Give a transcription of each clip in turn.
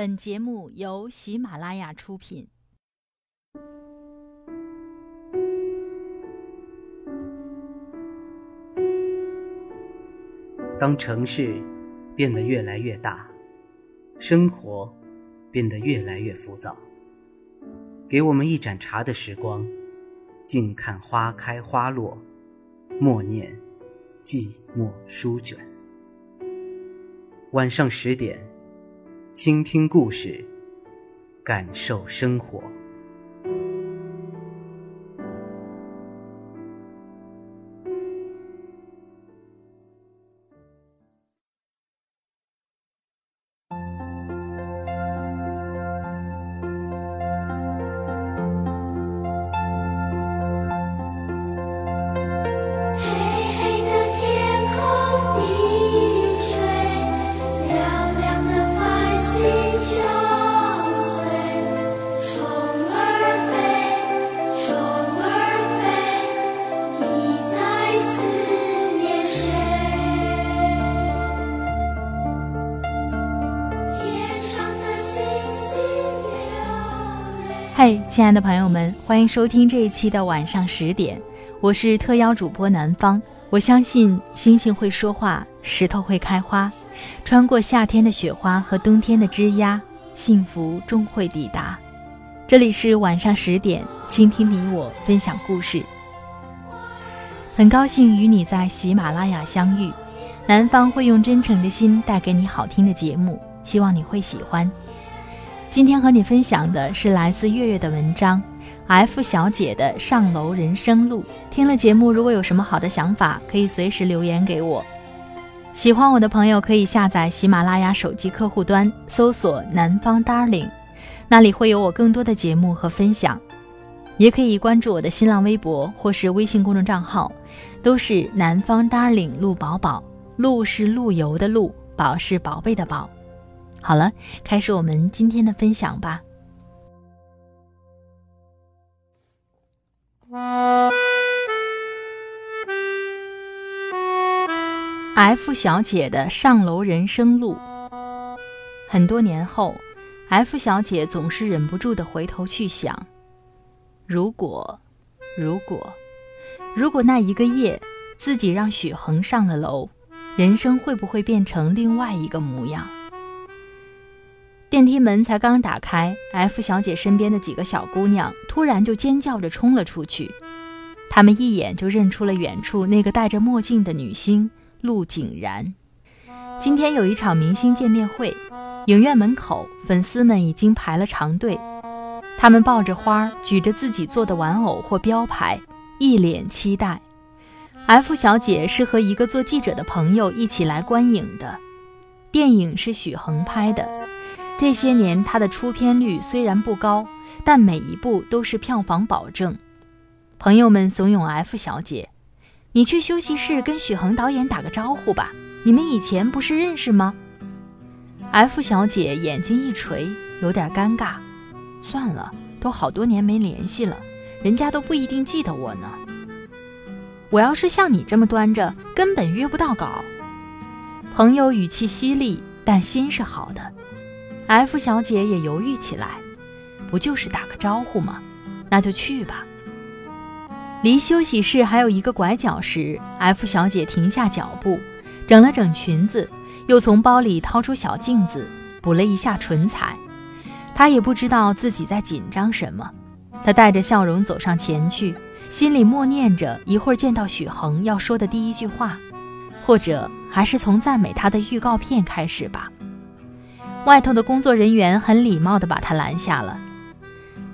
本节目由喜马拉雅出品。当城市变得越来越大，生活变得越来越浮躁，给我们一盏茶的时光，静看花开花落，默念寂寞书卷。晚上十点。倾听故事，感受生活。亲爱的朋友们，欢迎收听这一期的晚上十点，我是特邀主播南方。我相信星星会说话，石头会开花，穿过夏天的雪花和冬天的枝桠，幸福终会抵达。这里是晚上十点，倾听你我，分享故事。很高兴与你在喜马拉雅相遇，南方会用真诚的心带给你好听的节目，希望你会喜欢。今天和你分享的是来自月月的文章，F 小姐的上楼人生路。听了节目，如果有什么好的想法，可以随时留言给我。喜欢我的朋友可以下载喜马拉雅手机客户端，搜索“南方 Darling”，那里会有我更多的节目和分享。也可以关注我的新浪微博或是微信公众账号，都是“南方 Darling 陆宝宝”，陆是陆游的陆，宝是宝贝的宝。好了，开始我们今天的分享吧。F 小姐的上楼人生路。很多年后，F 小姐总是忍不住的回头去想：如果，如果，如果那一个夜，自己让许恒上了楼，人生会不会变成另外一个模样？电梯门才刚打开，F 小姐身边的几个小姑娘突然就尖叫着冲了出去。她们一眼就认出了远处那个戴着墨镜的女星陆景然。今天有一场明星见面会，影院门口粉丝们已经排了长队，他们抱着花，举着自己做的玩偶或标牌，一脸期待。F 小姐是和一个做记者的朋友一起来观影的，电影是许恒拍的。这些年，他的出片率虽然不高，但每一部都是票房保证。朋友们怂恿 F 小姐：“你去休息室跟许恒导演打个招呼吧，你们以前不是认识吗？”F 小姐眼睛一垂，有点尴尬：“算了，都好多年没联系了，人家都不一定记得我呢。我要是像你这么端着，根本约不到稿。”朋友语气犀利，但心是好的。F 小姐也犹豫起来，不就是打个招呼吗？那就去吧。离休息室还有一个拐角时，F 小姐停下脚步，整了整裙子，又从包里掏出小镜子，补了一下唇彩。她也不知道自己在紧张什么，她带着笑容走上前去，心里默念着一会儿见到许恒要说的第一句话，或者还是从赞美他的预告片开始吧。外头的工作人员很礼貌地把他拦下了。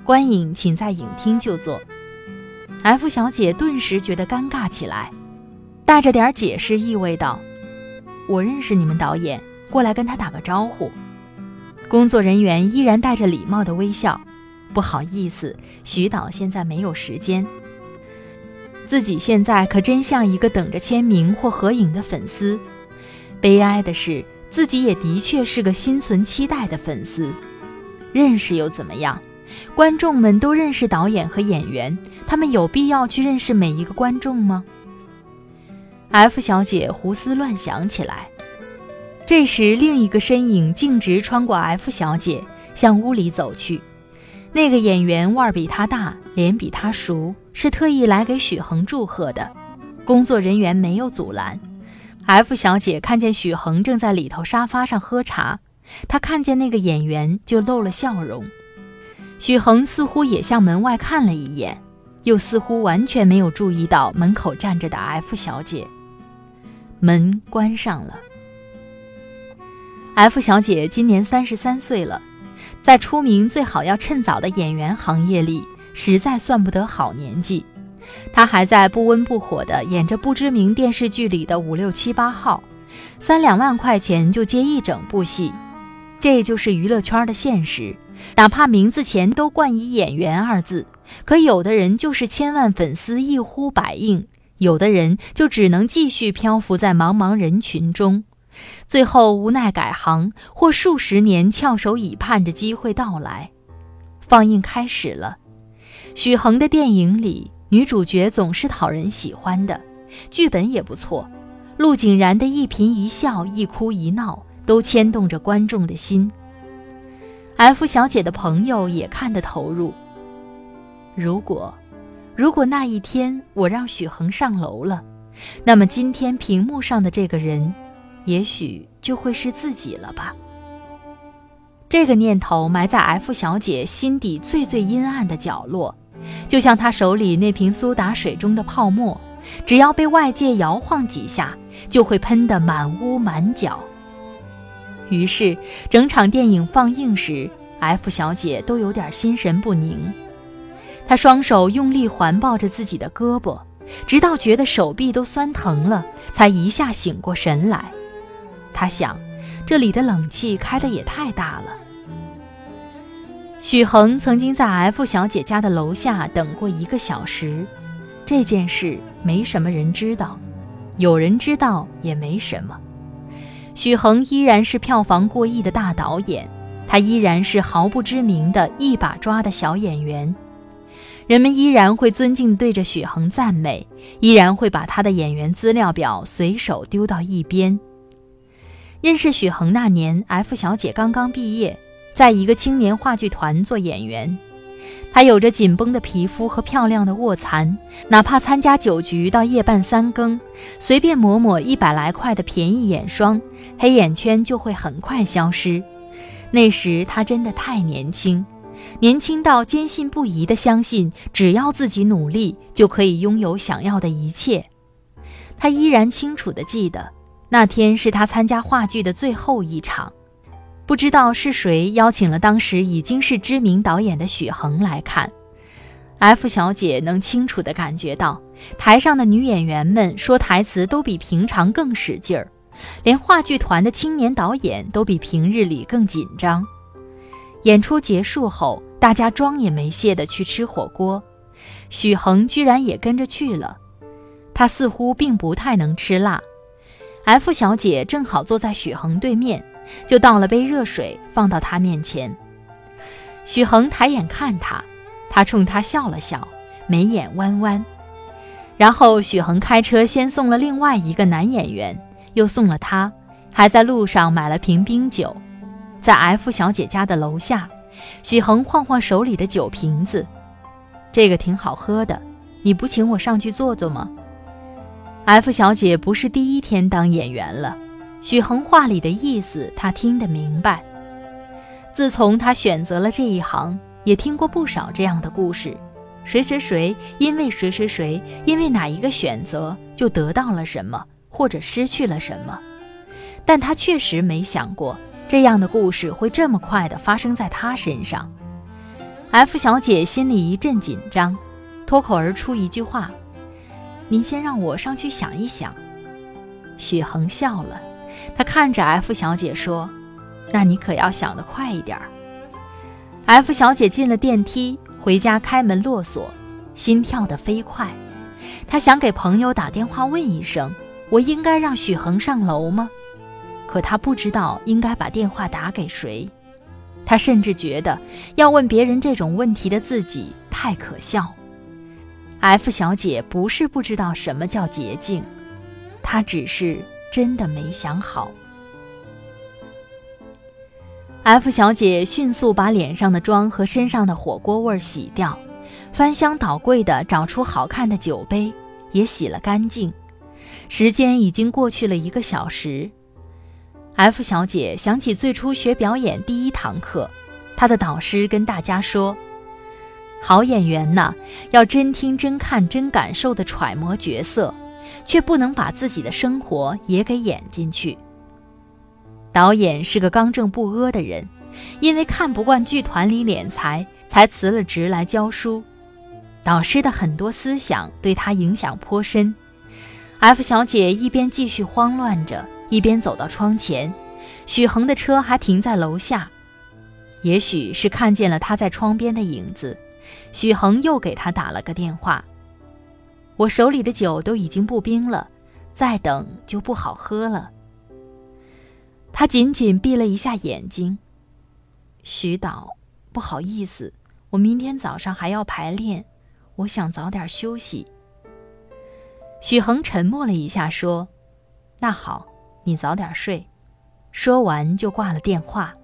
观影，请在影厅就坐。F 小姐顿时觉得尴尬起来，带着点解释意味道：“我认识你们导演，过来跟他打个招呼。”工作人员依然带着礼貌的微笑：“不好意思，徐导现在没有时间。”自己现在可真像一个等着签名或合影的粉丝。悲哀的是。自己也的确是个心存期待的粉丝，认识又怎么样？观众们都认识导演和演员，他们有必要去认识每一个观众吗？F 小姐胡思乱想起来。这时，另一个身影径直穿过 F 小姐，向屋里走去。那个演员腕儿比他大，脸比他熟，是特意来给许恒祝贺的。工作人员没有阻拦。F 小姐看见许恒正在里头沙发上喝茶，她看见那个演员就露了笑容。许恒似乎也向门外看了一眼，又似乎完全没有注意到门口站着的 F 小姐。门关上了。F 小姐今年三十三岁了，在出名最好要趁早的演员行业里，实在算不得好年纪。他还在不温不火的演着不知名电视剧里的五六七八号，三两万块钱就接一整部戏，这就是娱乐圈的现实。哪怕名字前都冠以“演员”二字，可有的人就是千万粉丝一呼百应，有的人就只能继续漂浮在茫茫人群中。最后无奈改行，或数十年翘首以盼着机会到来。放映开始了，许恒的电影里女主角总是讨人喜欢的，剧本也不错。陆景然的一颦一笑、一哭一闹，都牵动着观众的心。F 小姐的朋友也看得投入。如果，如果那一天我让许恒上楼了，那么今天屏幕上的这个人。也许就会是自己了吧。这个念头埋在 F 小姐心底最最阴暗的角落，就像她手里那瓶苏打水中的泡沫，只要被外界摇晃几下，就会喷得满屋满脚。于是，整场电影放映时，F 小姐都有点心神不宁。她双手用力环抱着自己的胳膊，直到觉得手臂都酸疼了，才一下醒过神来。她想，这里的冷气开的也太大了。许恒曾经在 F 小姐家的楼下等过一个小时，这件事没什么人知道，有人知道也没什么。许恒依然是票房过亿的大导演，他依然是毫不知名的一把抓的小演员，人们依然会尊敬对着许恒赞美，依然会把他的演员资料表随手丢到一边。认识许恒那年，F 小姐刚刚毕业，在一个青年话剧团做演员。她有着紧绷的皮肤和漂亮的卧蚕，哪怕参加酒局到夜半三更，随便抹抹一百来块的便宜眼霜，黑眼圈就会很快消失。那时她真的太年轻，年轻到坚信不疑地相信，只要自己努力，就可以拥有想要的一切。她依然清楚地记得。那天是他参加话剧的最后一场，不知道是谁邀请了当时已经是知名导演的许恒来看。F 小姐能清楚地感觉到，台上的女演员们说台词都比平常更使劲儿，连话剧团的青年导演都比平日里更紧张。演出结束后，大家妆也没卸的去吃火锅，许恒居然也跟着去了。他似乎并不太能吃辣。F 小姐正好坐在许恒对面，就倒了杯热水放到他面前。许恒抬眼看他，他冲他笑了笑，眉眼弯弯。然后许恒开车先送了另外一个男演员，又送了他，还在路上买了瓶冰酒。在 F 小姐家的楼下，许恒晃晃手里的酒瓶子，这个挺好喝的，你不请我上去坐坐吗？F 小姐不是第一天当演员了，许恒话里的意思他听得明白。自从他选择了这一行，也听过不少这样的故事：谁谁谁因为谁谁谁，因为哪一个选择就得到了什么，或者失去了什么。但他确实没想过这样的故事会这么快地发生在他身上。F 小姐心里一阵紧张，脱口而出一句话。您先让我上去想一想。许恒笑了，他看着 F 小姐说：“那你可要想得快一点儿。”F 小姐进了电梯，回家开门落锁，心跳得飞快。她想给朋友打电话问一声：“我应该让许恒上楼吗？”可她不知道应该把电话打给谁。她甚至觉得要问别人这种问题的自己太可笑。F 小姐不是不知道什么叫捷径，她只是真的没想好。F 小姐迅速把脸上的妆和身上的火锅味儿洗掉，翻箱倒柜的找出好看的酒杯，也洗了干净。时间已经过去了一个小时。F 小姐想起最初学表演第一堂课，她的导师跟大家说：“好演员呐，要真听、真看、真感受的揣摩角色，却不能把自己的生活也给演进去。”导演是个刚正不阿的人，因为看不惯剧团里敛财，才辞了职来教书。导师的很多思想对他影响颇深。F 小姐一边继续慌乱着，一边走到窗前，许恒的车还停在楼下。也许是看见了他在窗边的影子，许恒又给他打了个电话。我手里的酒都已经不冰了，再等就不好喝了。他紧紧闭了一下眼睛。徐导，不好意思，我明天早上还要排练，我想早点休息。许恒沉默了一下，说：“那好，你早点睡。”说完就挂了电话。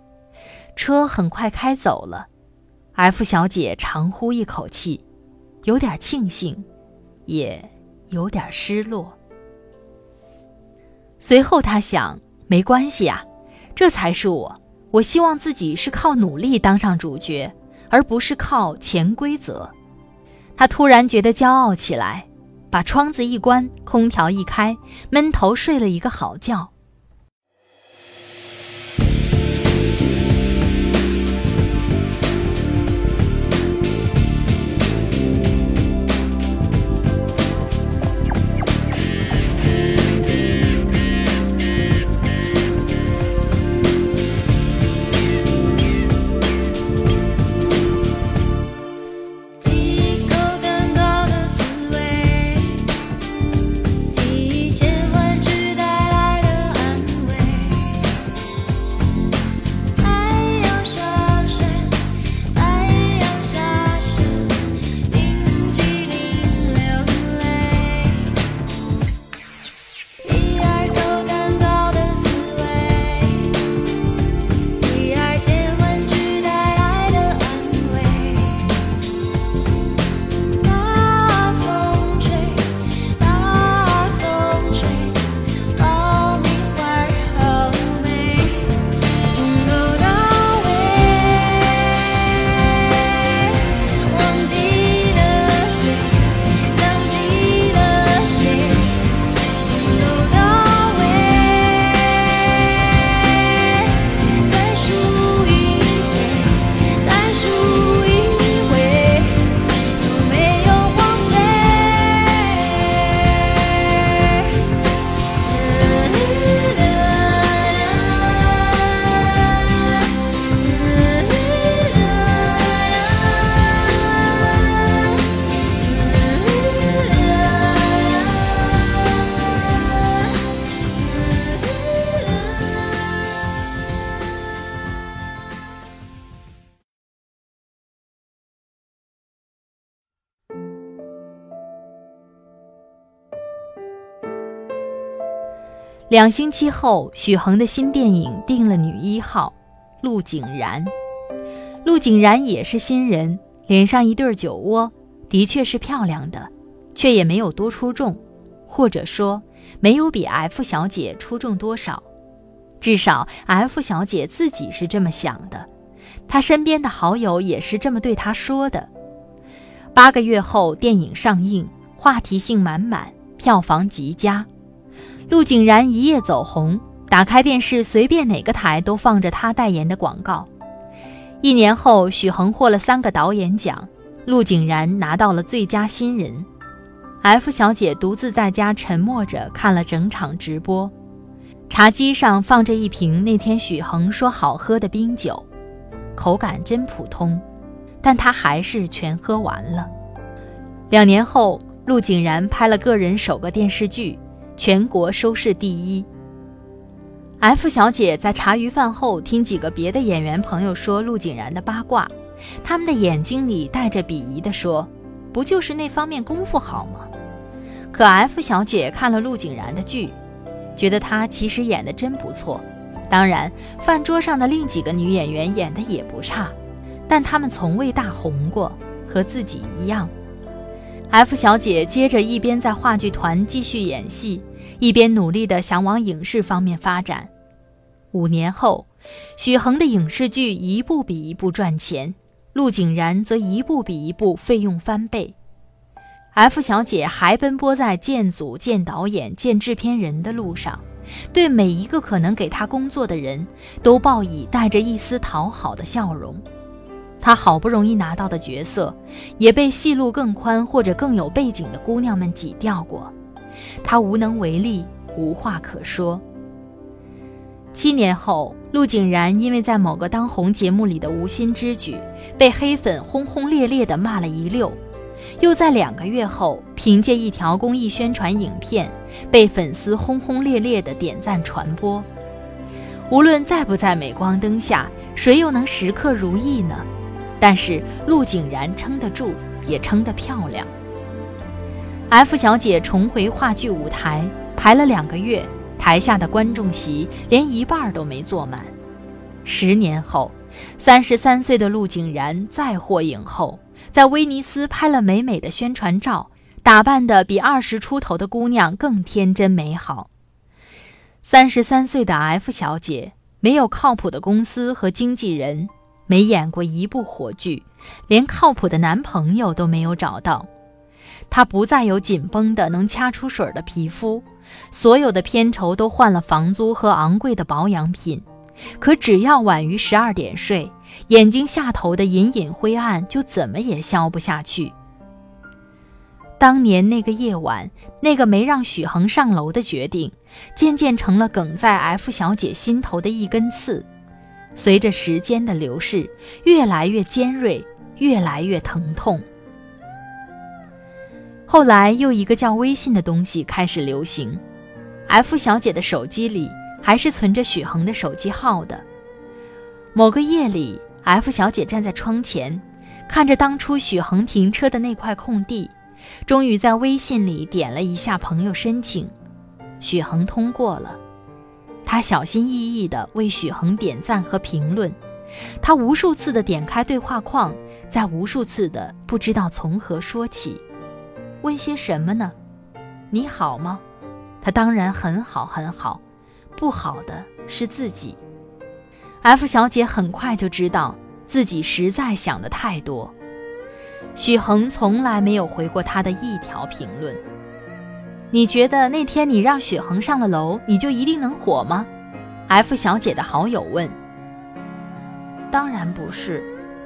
车很快开走了。F 小姐长呼一口气，有点庆幸，也有点失落。随后他想。没关系啊，这才是我。我希望自己是靠努力当上主角，而不是靠潜规则。他突然觉得骄傲起来，把窗子一关，空调一开，闷头睡了一个好觉。两星期后，许恒的新电影定了女一号，陆景然。陆景然也是新人，脸上一对酒窝，的确是漂亮的，却也没有多出众，或者说没有比 F 小姐出众多少。至少 F 小姐自己是这么想的，她身边的好友也是这么对她说的。八个月后，电影上映，话题性满满，票房极佳。陆景然一夜走红，打开电视，随便哪个台都放着他代言的广告。一年后，许恒获了三个导演奖，陆景然拿到了最佳新人。F 小姐独自在家沉默着看了整场直播，茶几上放着一瓶那天许恒说好喝的冰酒，口感真普通，但她还是全喝完了。两年后，陆景然拍了个人首个电视剧。全国收视第一。F 小姐在茶余饭后听几个别的演员朋友说陆景然的八卦，他们的眼睛里带着鄙夷地说：“不就是那方面功夫好吗？”可 F 小姐看了陆景然的剧，觉得他其实演的真不错，当然，饭桌上的另几个女演员演的也不差，但她们从未大红过，和自己一样。F 小姐接着一边在话剧团继续演戏，一边努力地想往影视方面发展。五年后，许衡的影视剧一部比一部赚钱，陆景然则一部比一部费用翻倍。F 小姐还奔波在见组、见导演、见制片人的路上。对每一个可能给他工作的人，都报以带着一丝讨好的笑容。他好不容易拿到的角色，也被戏路更宽或者更有背景的姑娘们挤掉过。他无能为力，无话可说。七年后，陆景然因为在某个当红节目里的无心之举，被黑粉轰轰烈烈地骂了一溜。又在两个月后，凭借一条公益宣传影片，被粉丝轰轰烈烈的点赞传播。无论在不在镁光灯下，谁又能时刻如意呢？但是陆景然撑得住，也撑得漂亮。F 小姐重回话剧舞台，排了两个月，台下的观众席连一半都没坐满。十年后，三十三岁的陆景然再获影后。在威尼斯拍了美美的宣传照，打扮的比二十出头的姑娘更天真美好。三十三岁的 F 小姐没有靠谱的公司和经纪人，没演过一部火剧，连靠谱的男朋友都没有找到。她不再有紧绷的能掐出水的皮肤，所有的片酬都换了房租和昂贵的保养品。可只要晚于十二点睡，眼睛下头的隐隐灰暗就怎么也消不下去。当年那个夜晚，那个没让许恒上楼的决定，渐渐成了梗在 F 小姐心头的一根刺。随着时间的流逝，越来越尖锐，越来越疼痛。后来又一个叫微信的东西开始流行，F 小姐的手机里。还是存着许恒的手机号的。某个夜里，F 小姐站在窗前，看着当初许恒停车的那块空地，终于在微信里点了一下朋友申请，许恒通过了。他小心翼翼地为许恒点赞和评论，他无数次地点开对话框，在无数次的不知道从何说起，问些什么呢？你好吗？他当然很好，很好。不好的是自己。F 小姐很快就知道自己实在想的太多。许恒从来没有回过他的一条评论。你觉得那天你让雪恒上了楼，你就一定能火吗？F 小姐的好友问。当然不是，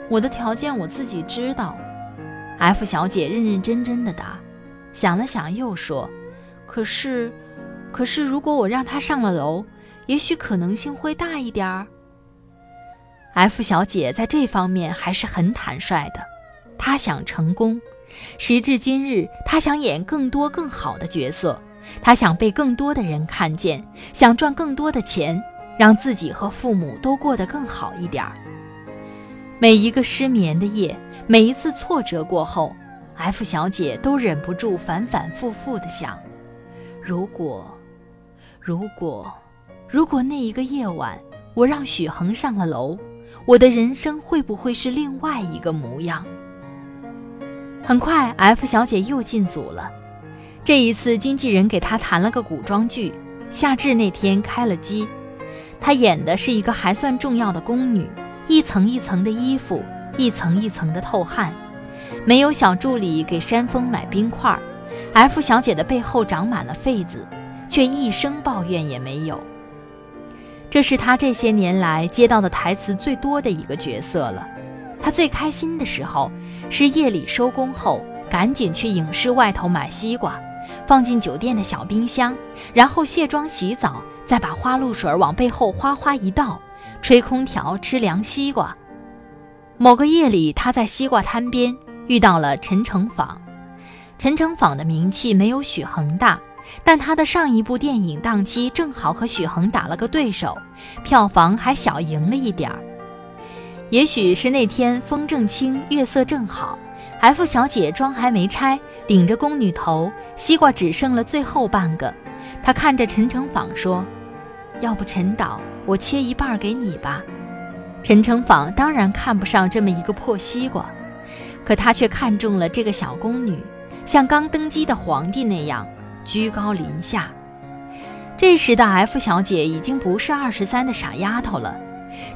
我的条件我自己知道。F 小姐认认真真的答，想了想又说：“可是。”可是，如果我让他上了楼，也许可能性会大一点儿。F 小姐在这方面还是很坦率的，她想成功。时至今日，他想演更多更好的角色，他想被更多的人看见，想赚更多的钱，让自己和父母都过得更好一点儿。每一个失眠的夜，每一次挫折过后，F 小姐都忍不住反反复复地想：如果。如果，如果那一个夜晚我让许恒上了楼，我的人生会不会是另外一个模样？很快，F 小姐又进组了。这一次，经纪人给她谈了个古装剧。夏至那天开了机，她演的是一个还算重要的宫女，一层一层的衣服，一层一层的透汗，没有小助理给山峰买冰块。F 小姐的背后长满了痱子。却一声抱怨也没有。这是他这些年来接到的台词最多的一个角色了。他最开心的时候是夜里收工后，赶紧去影视外头买西瓜，放进酒店的小冰箱，然后卸妆洗澡，再把花露水往背后哗哗一倒，吹空调吃凉西瓜。某个夜里，他在西瓜摊边遇到了陈诚坊。陈诚坊的名气没有许恒大。但他的上一部电影档期正好和许恒打了个对手，票房还小赢了一点儿。也许是那天风正清，月色正好，F 小姐妆还没拆，顶着宫女头，西瓜只剩了最后半个。她看着陈诚坊说：“要不陈导，我切一半给你吧。”陈诚坊当然看不上这么一个破西瓜，可他却看中了这个小宫女，像刚登基的皇帝那样居高临下。这时的 F 小姐已经不是二十三的傻丫头了，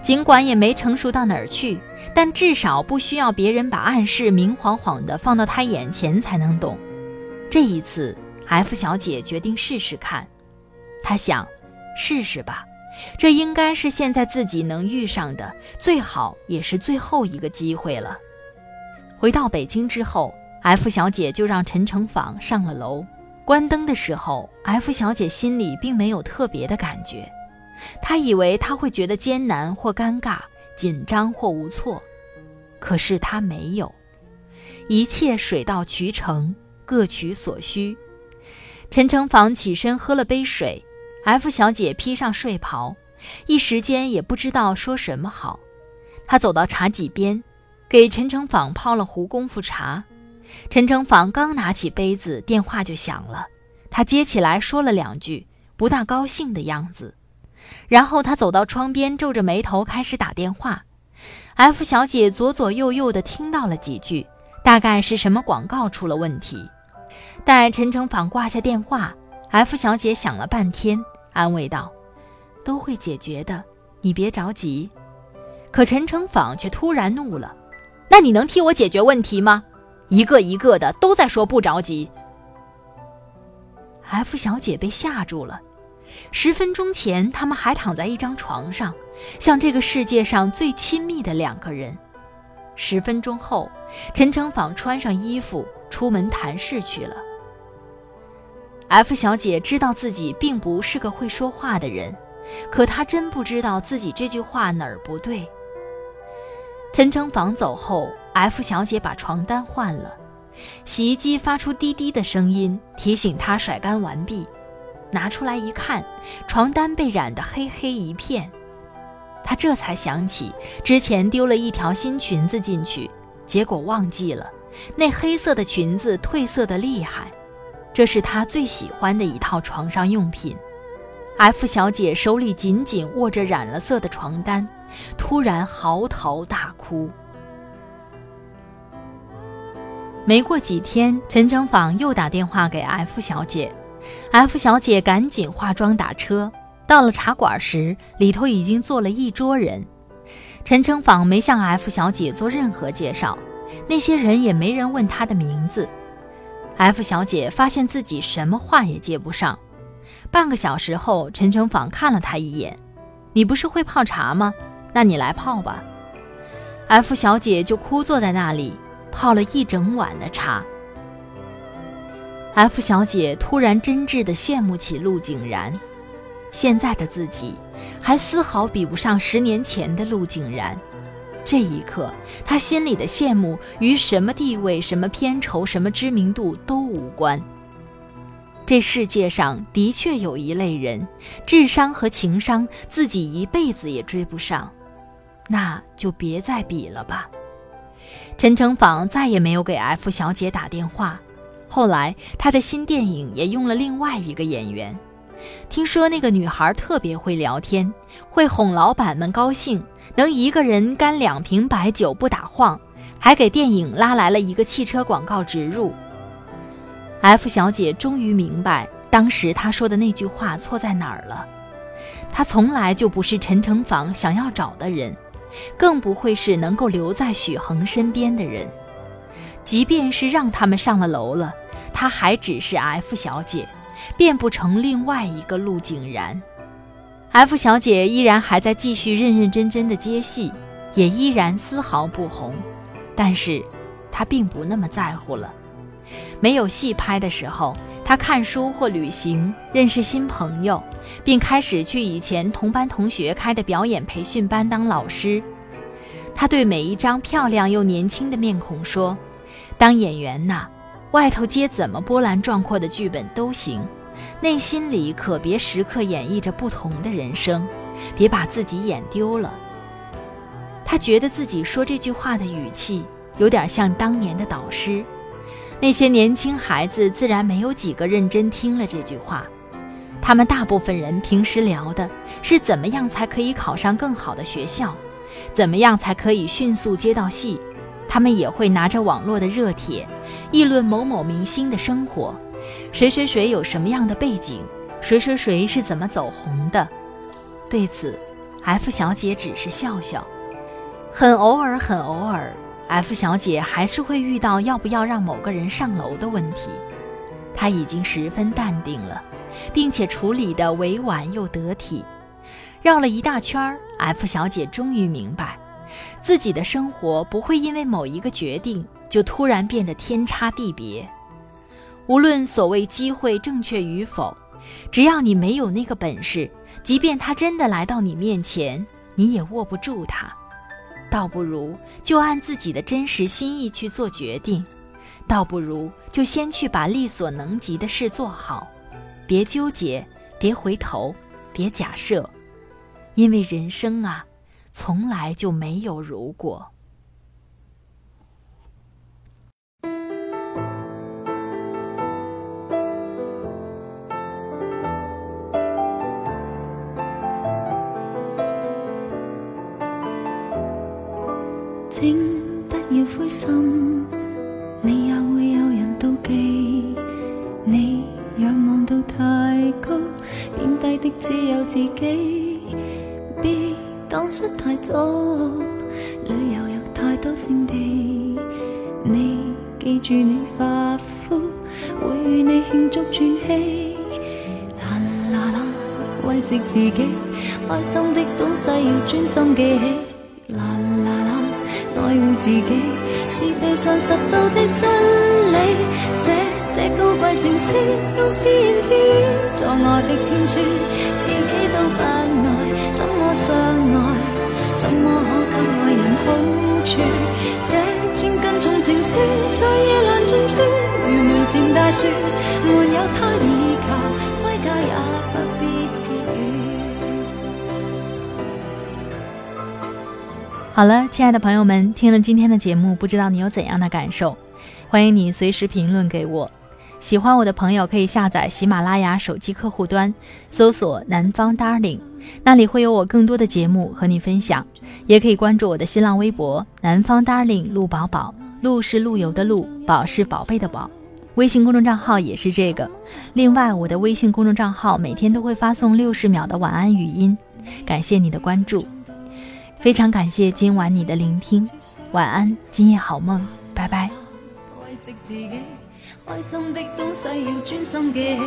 尽管也没成熟到哪儿去，但至少不需要别人把暗示明晃晃的放到他眼前才能懂。这一次，F 小姐决定试试看。她想，试试吧，这应该是现在自己能遇上的最好也是最后一个机会了。回到北京之后，F 小姐就让陈诚坊上了楼。关灯的时候，F 小姐心里并没有特别的感觉，他以为他会觉得艰难或尴尬、紧张或无措，可是他没有，一切水到渠成，各取所需。陈诚坊起身喝了杯水，F 小姐披上睡袍，一时间也不知道说什么好。她走到茶几边，给陈诚坊泡了壶功夫茶。陈诚坊刚拿起杯子，电话就响了。他接起来说了两句，不大高兴的样子。然后他走到窗边，皱着眉头开始打电话。F 小姐左左右右的听到了几句，大概是什么广告出了问题。待陈诚坊挂下电话，F 小姐想了半天，安慰道：“都会解决的，你别着急。”可陈诚坊却突然怒了：“那你能替我解决问题吗？”一个一个的都在说不着急。F 小姐被吓住了。十分钟前，他们还躺在一张床上，像这个世界上最亲密的两个人。十分钟后，陈诚坊穿上衣服出门谈事去了。F 小姐知道自己并不是个会说话的人，可她真不知道自己这句话哪儿不对。陈诚坊走后。F 小姐把床单换了，洗衣机发出滴滴的声音，提醒她甩干完毕。拿出来一看，床单被染得黑黑一片。她这才想起之前丢了一条新裙子进去，结果忘记了，那黑色的裙子褪色的厉害。这是她最喜欢的一套床上用品。F 小姐手里紧紧握着染了色的床单，突然嚎啕大哭。没过几天，陈诚坊又打电话给 F 小姐，F 小姐赶紧化妆打车。到了茶馆时，里头已经坐了一桌人。陈诚坊没向 F 小姐做任何介绍，那些人也没人问她的名字。F 小姐发现自己什么话也接不上。半个小时后，陈诚坊看了她一眼：“你不是会泡茶吗？那你来泡吧。”F 小姐就枯坐在那里。泡了一整晚的茶，F 小姐突然真挚地羡慕起陆景然。现在的自己，还丝毫比不上十年前的陆景然。这一刻，她心里的羡慕与什么地位、什么片酬、什么知名度都无关。这世界上的确有一类人，智商和情商自己一辈子也追不上，那就别再比了吧。陈诚坊再也没有给 F 小姐打电话。后来，他的新电影也用了另外一个演员。听说那个女孩特别会聊天，会哄老板们高兴，能一个人干两瓶白酒不打晃，还给电影拉来了一个汽车广告植入。F 小姐终于明白，当时她说的那句话错在哪儿了。她从来就不是陈诚坊想要找的人。更不会是能够留在许恒身边的人，即便是让他们上了楼了，她还只是 F 小姐，变不成另外一个陆景然。F 小姐依然还在继续认认真真的接戏，也依然丝毫不红，但是她并不那么在乎了。没有戏拍的时候。她看书或旅行，认识新朋友，并开始去以前同班同学开的表演培训班当老师。她对每一张漂亮又年轻的面孔说：“当演员呐，外头接怎么波澜壮阔的剧本都行，内心里可别时刻演绎着不同的人生，别把自己演丢了。”他觉得自己说这句话的语气有点像当年的导师。那些年轻孩子自然没有几个认真听了这句话，他们大部分人平时聊的是怎么样才可以考上更好的学校，怎么样才可以迅速接到戏。他们也会拿着网络的热帖，议论某某明星的生活，谁谁谁有什么样的背景，谁谁谁是怎么走红的。对此，F 小姐只是笑笑。很偶尔，很偶尔，F 小姐还是会遇到要不要让某个人上楼的问题。她已经十分淡定了，并且处理得委婉又得体。绕了一大圈，F 小姐终于明白。自己的生活不会因为某一个决定就突然变得天差地别。无论所谓机会正确与否，只要你没有那个本事，即便他真的来到你面前，你也握不住他。倒不如就按自己的真实心意去做决定，倒不如就先去把力所能及的事做好，别纠结，别回头，别假设，因为人生啊。从来就没有如果。请不要灰心，你也会有人妒忌。你仰望到太高，贬低的只有自己。当失太早，旅游有太多胜地。你记住你发肤，会与你庆祝转机。啦啦啦，慰藉自己，开心的东西要专心记起。啦啦啦，爱护自己是地上拾到的真理。写这高贵情书，用自言自语作我的天书，自己好？了，亲爱的朋友们，听了今天的节目，不知道你有怎样的感受？欢迎你随时评论给我。喜欢我的朋友可以下载喜马拉雅手机客户端，搜索“南方 Darling”。那里会有我更多的节目和你分享，也可以关注我的新浪微博“南方 Darling 陆宝宝”，陆是陆游的陆，宝是宝贝的宝。微信公众账号也是这个。另外，我的微信公众账号每天都会发送六十秒的晚安语音，感谢你的关注，非常感谢今晚你的聆听，晚安，今夜好梦，拜拜。开心的东西要专心记起，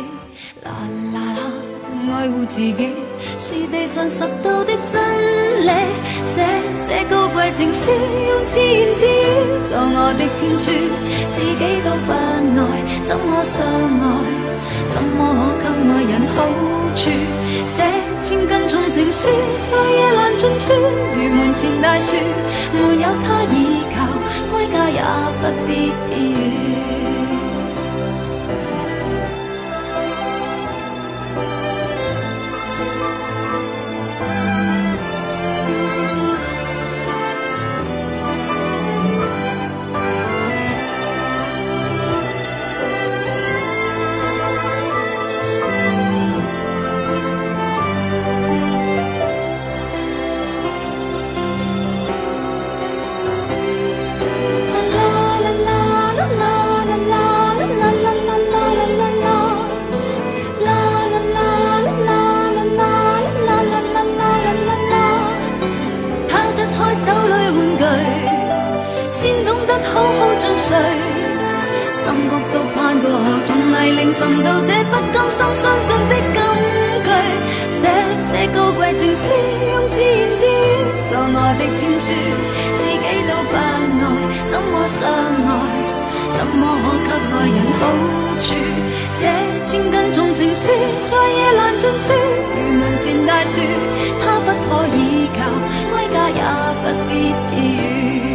啦啦啦，爱护自己是地上拾到的真理。写这高贵情书，用自言自语作我的天书，自己都不爱，怎么相爱？怎么可给爱人好处？这千斤重情书在夜阑尽处，如门前大树，没有他倚靠，归家也不必避雨。心谷都盼过后，从泥泞寻到这不甘心相信的金句。写这高贵情书，用自言自语作我的天书。自己都不爱，怎么相爱？怎么可给爱人好处？这千斤重情书在夜阑尽处，如门前大树，它不可倚靠，归家也不必避雨。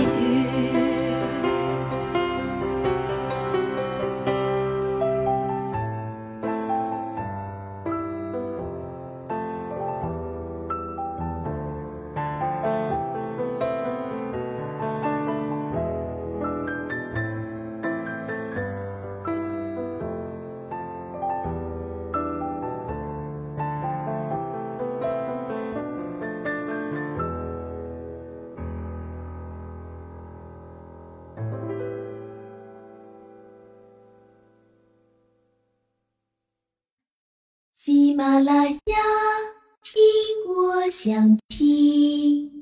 喜马拉下，听我想听。